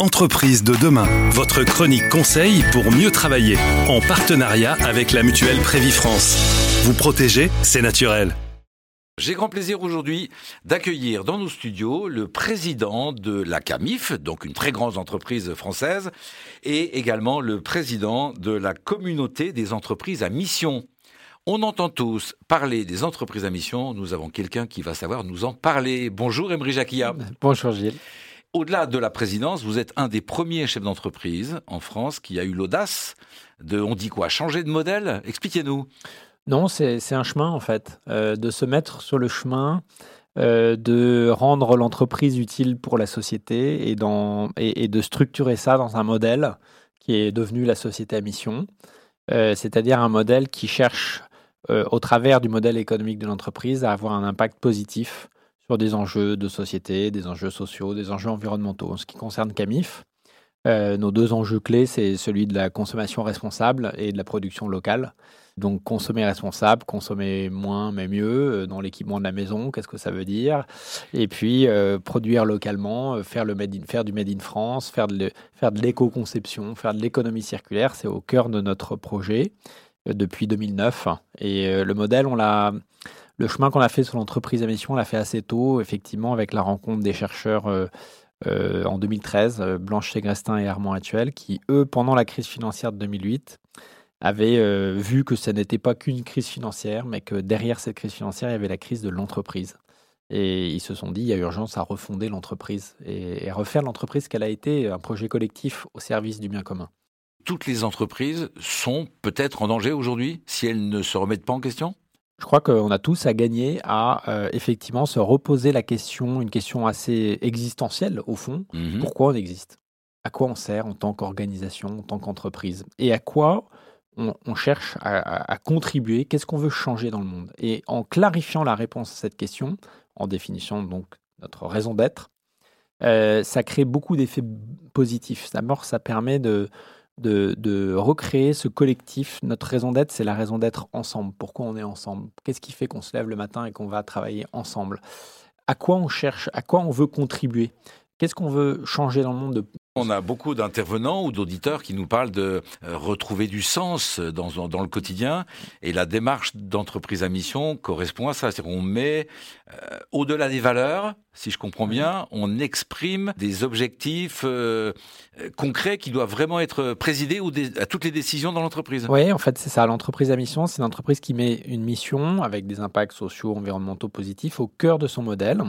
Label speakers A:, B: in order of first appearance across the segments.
A: Entreprise de demain, votre chronique conseil pour mieux travailler, en partenariat avec la mutuelle Prévifrance. Vous protéger, c'est naturel.
B: J'ai grand plaisir aujourd'hui d'accueillir dans nos studios le président de la CAMIF, donc une très grande entreprise française, et également le président de la communauté des entreprises à mission. On entend tous parler des entreprises à mission. Nous avons quelqu'un qui va savoir nous en parler. Bonjour Emery Jacquia.
C: Bonjour Gilles.
B: Au-delà de la présidence, vous êtes un des premiers chefs d'entreprise en France qui a eu l'audace de, on dit quoi, changer de modèle? Expliquez-nous.
C: Non, c'est un chemin en fait, euh, de se mettre sur le chemin, euh, de rendre l'entreprise utile pour la société et, et, de structurer ça dans un modèle qui est devenu la société à mission, euh, c'est-à-dire un modèle qui cherche, au travers du modèle économique de l'entreprise, à avoir un impact positif sur des enjeux de société, des enjeux sociaux, des enjeux environnementaux. En ce qui concerne Camif, euh, nos deux enjeux clés, c'est celui de la consommation responsable et de la production locale. Donc consommer responsable, consommer moins mais mieux euh, dans l'équipement de la maison, qu'est-ce que ça veut dire? Et puis euh, produire localement, faire, du Made in France, faire de l'éco-conception, faire de l'économie circulaire, c'est au cœur de notre projet depuis 2009. Et le modèle, on l'a le chemin qu'on a fait sur l'entreprise à mission, on l'a fait assez tôt, effectivement, avec la rencontre des chercheurs euh, euh, en 2013, euh, Blanche Segrestin et Armand Actuel, qui, eux, pendant la crise financière de 2008, avaient vu que ce n'était pas qu'une crise financière, mais que derrière cette crise financière, il y avait la crise de l'entreprise. Et ils se sont dit, il y a urgence à refonder l'entreprise et, refaire l'entreprise qu'elle a été un projet collectif au service du bien commun.
B: Toutes les entreprises sont peut-être en danger aujourd'hui si elles ne se remettent pas en question?
C: Je crois qu'on a tous à gagner à euh, effectivement se reposer la question, une question assez existentielle au fond. Mhm. Pourquoi on existe? À quoi on sert en tant qu'organisation, en tant qu'entreprise? Et à quoi on, cherche à, contribuer? Qu'est-ce qu'on veut changer dans le monde? Et en clarifiant la réponse à cette question, en définissant donc notre raison d'être, euh, ça crée beaucoup d'effets positifs. D'abord, ça permet de de, recréer ce collectif. Notre raison d'être, c'est la raison d'être ensemble. Pourquoi on est ensemble? Qu'est-ce qui fait qu'on se lève le matin et qu'on va travailler ensemble? À quoi on cherche? À quoi on veut contribuer? Qu'est-ce qu'on veut changer dans le monde
B: on a beaucoup d'intervenants ou d'auditeurs qui nous parlent de euh, retrouver du sens dans, dans le quotidien et la démarche d'entreprise à mission correspond à ça. C'est-à-dire qu'on met euh, au-delà des valeurs, si je comprends bien, on exprime des objectifs euh, concrets qui doivent vraiment être présidés ou à toutes les décisions dans l'entreprise.
C: Oui, en fait, c'est ça. L'entreprise à mission, c'est une entreprise qui met une mission avec des impacts sociaux, environnementaux positifs au cœur de son modèle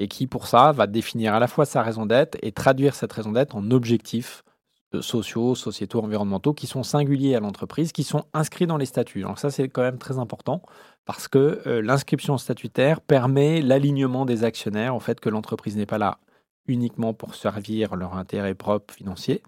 C: et qui, pour ça, va définir à la fois sa raison d'être et traduire cette raison d'être en objectifs sociaux, sociétaux, environnementaux qui sont singuliers à l'entreprise, qui sont inscrits dans les statuts. Donc ça, c'est quand même très important parce que euh, l'inscription statutaire permet l'alignement des actionnaires, en fait, que l'entreprise n'est pas là uniquement pour servir leur intérêt propre financier,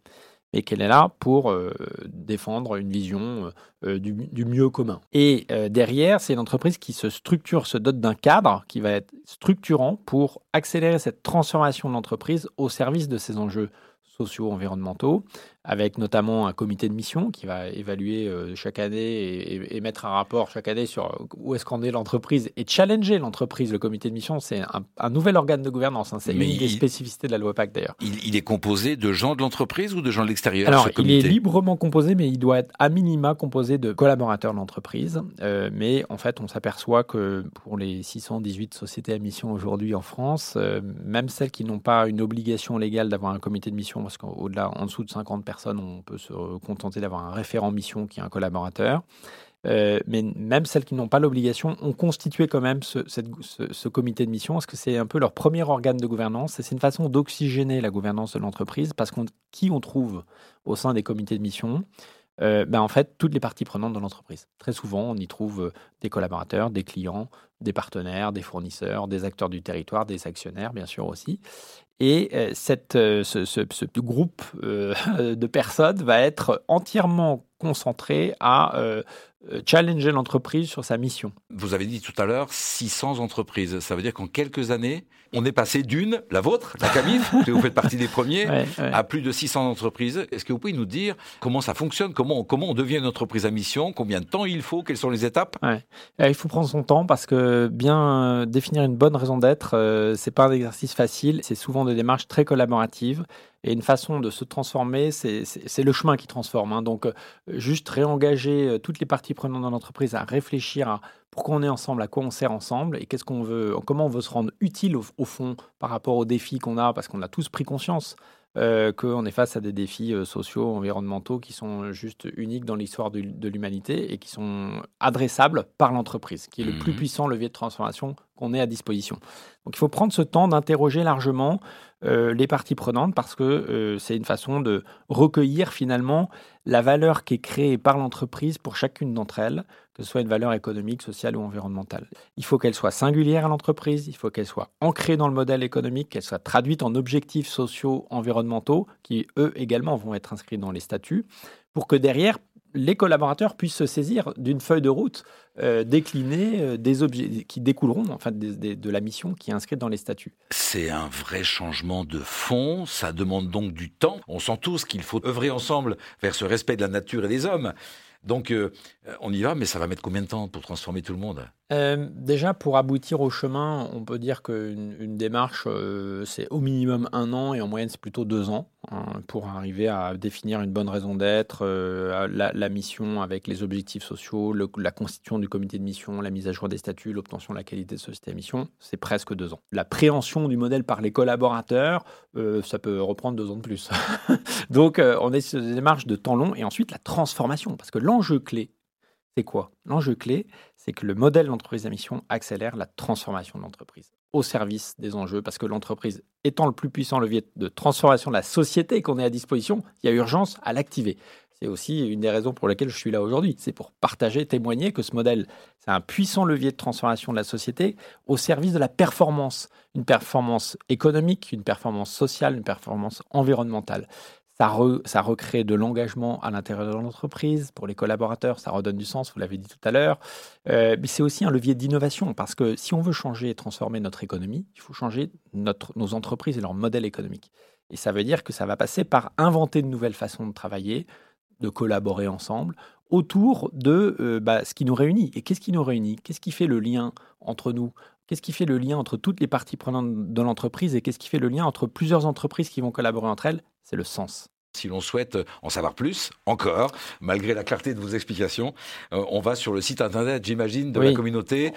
C: mais qu'elle est là pour euh, défendre une vision euh, du, mieux commun. Et euh, derrière, c'est une entreprise qui se structure, se dote d'un cadre qui va être structurant pour accélérer cette transformation de l'entreprise au service de ces enjeux sociaux, environnementaux, avec notamment un comité de mission qui va évaluer euh, chaque année et, mettre un rapport chaque année sur où est-ce qu'en est l'entreprise et challenger l'entreprise. Le comité de mission, c'est un, nouvel organe de gouvernance. Hein. c'est une des spécificités de la loi PAC d'ailleurs.
B: Il, est composé de gens de l'entreprise ou de gens de l'extérieur
C: Alors, il est librement composé, mais il doit être à minima composé de collaborateurs de l'entreprise. Euh, mais en fait, on s'aperçoit que pour les 618 sociétés à mission aujourd'hui en France, euh, même celles qui n'ont pas une obligation légale d'avoir un comité de mission, parce qu'au-delà, en dessous de 50 personnes, on peut se contenter d'avoir un référent mission qui est un collaborateur. Euh, mais même celles qui n'ont pas l'obligation ont constitué quand même ce, comité de mission, parce que c'est un peu leur premier organe de gouvernance, et c'est une façon d'oxygéner la gouvernance de l'entreprise, parce qu'on qui on trouve au sein des comités de mission? Euh, ben en fait, toutes les parties prenantes de l'entreprise. Très souvent, on y trouve euh, des collaborateurs, des clients, des partenaires, des fournisseurs, des acteurs du territoire, des actionnaires, bien sûr aussi. Et euh, cette, ce, groupe de personnes va être entièrement concentré à challenger l'entreprise sur sa mission.
B: Vous avez dit tout à l'heure 600 entreprises. Ça veut dire qu'en quelques années, on est passé d'une, la vôtre, la Camif, que vous faites partie des premiers, à plus de 600 entreprises. Est-ce que vous pouvez nous dire comment ça fonctionne, comment, comment on devient une entreprise à mission, combien de temps il faut, quelles sont les étapes?
C: Euh, Il faut prendre son temps parce que bien définir une bonne raison d'être, ce c'est pas un exercice facile. C'est souvent des démarches très collaboratives. Et une façon de se transformer, c'est le chemin qui transforme. Hein. Donc, euh, juste réengager euh, toutes les parties prenantes dans l'entreprise à réfléchir à pourquoi on est ensemble, à quoi on sert ensemble et qu'est-ce qu'on veut, comment on veut se rendre utile au fond par rapport aux défis qu'on a, parce qu'on a tous pris conscience euh, qu'on est face à des défis euh, sociaux, environnementaux qui sont juste uniques dans l'histoire de, l'humanité et qui sont adressables par l'entreprise, qui est le plus mmh puissant levier de transformation qu'on ait à disposition. Donc il faut prendre ce temps d'interroger largement euh, les parties prenantes parce que c'est une façon de recueillir finalement la valeur qui est créée par l'entreprise pour chacune d'entre elles, que ce soit une valeur économique, sociale ou environnementale. Il faut qu'elle soit singulière à l'entreprise, il faut qu'elle soit ancrée dans le modèle économique, qu'elle soit traduite en objectifs sociaux, environnementaux, qui eux également vont être inscrits dans les statuts, pour que derrière, les collaborateurs puissent se saisir d'une feuille de route euh, déclinée euh, des objets qui découleront en fait, de la mission qui est inscrite dans les statuts.
B: C'est un vrai changement de fond, ça demande donc du temps. On sent tous qu'il faut œuvrer ensemble vers ce respect de la nature et des hommes. Donc euh, on y va, mais ça va mettre combien de temps pour transformer tout le monde?
C: Euh, Déjà, pour aboutir au chemin, on peut dire qu'une une démarche, euh, c'est au minimum un an et en moyenne, c'est plutôt deux ans hein, pour arriver à définir une bonne raison d'être, la, mission avec les objectifs sociaux, la constitution du comité de mission, la mise à jour des statuts, l'obtention de la qualité de société à mission, c'est presque deux ans. La préhension du modèle par les collaborateurs, ça peut reprendre deux ans de plus. Donc, on est sur des démarches de temps long et ensuite la transformation, parce que l'enjeu clé, c'est quoi? L'enjeu clé, c'est que le modèle d'entreprise à mission accélère la transformation de l'entreprise au service des enjeux, parce que l'entreprise étant le plus puissant levier de transformation de la société qu'on est à disposition, il y a urgence à l'activer. C'est aussi une des raisons pour lesquelles je suis là aujourd'hui. C'est pour partager, témoigner que ce modèle, c'est un puissant levier de transformation de la société au service de la performance. Une performance économique, une performance sociale, une performance environnementale. Ça, recrée de l'engagement à l'intérieur de l'entreprise pour les collaborateurs, ça redonne du sens, vous l'avez dit tout à l'heure. Euh, mais c'est aussi un levier d'innovation parce que si on veut changer et transformer notre économie, il faut changer nos entreprises et leur modèle économique. Et ça veut dire que ça va passer par inventer de nouvelles façons de travailler, de collaborer ensemble autour de euh, bah, ce qui nous réunit. Et qu'est-ce qui nous réunit? Qu'est-ce qui fait le lien entre nous? Qu'est-ce qui fait le lien entre toutes les parties prenantes de l'entreprise et qu'est-ce qui fait le lien entre plusieurs entreprises qui vont collaborer entre elles? C'est le sens.
B: Si l'on souhaite en savoir plus, encore, malgré la clarté de vos explications, euh, on va sur le site internet, j'imagine, de la communauté.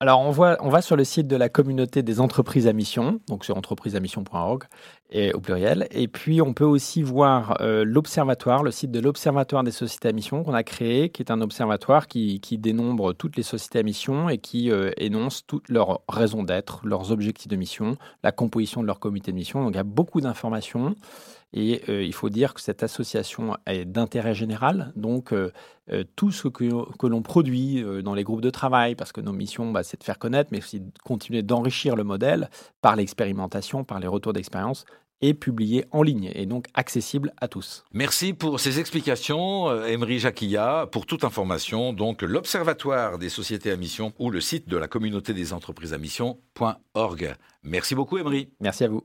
C: Alors, on, voit, on va sur le site de la communauté des entreprises à mission, donc sur entreprisesamission.org et au pluriel. Et puis, on peut aussi voir euh, l'observatoire, le site de l'observatoire des sociétés à mission qu'on a créé, qui est un observatoire qui, dénombre toutes les sociétés à mission et qui euh, énonce toutes leurs raisons d'être, leurs objectifs de mission, la composition de leur comité de mission. Donc, il y a beaucoup d'informations. Et euh, il faut dire que cette association est d'intérêt général, donc euh, euh, tout ce que, l'on produit dans les groupes de travail, parce que nos missions, bah, c'est de faire connaître, mais aussi de continuer d'enrichir le modèle par l'expérimentation, par les retours d'expérience, est publié en ligne et donc accessible à tous.
B: Merci pour ces explications, Emery Jacquilla. Pour toute information, donc l'Observatoire des sociétés à mission ou le site de la communauté des entreprises à mission.org. Merci beaucoup, Emery.
C: Merci à vous.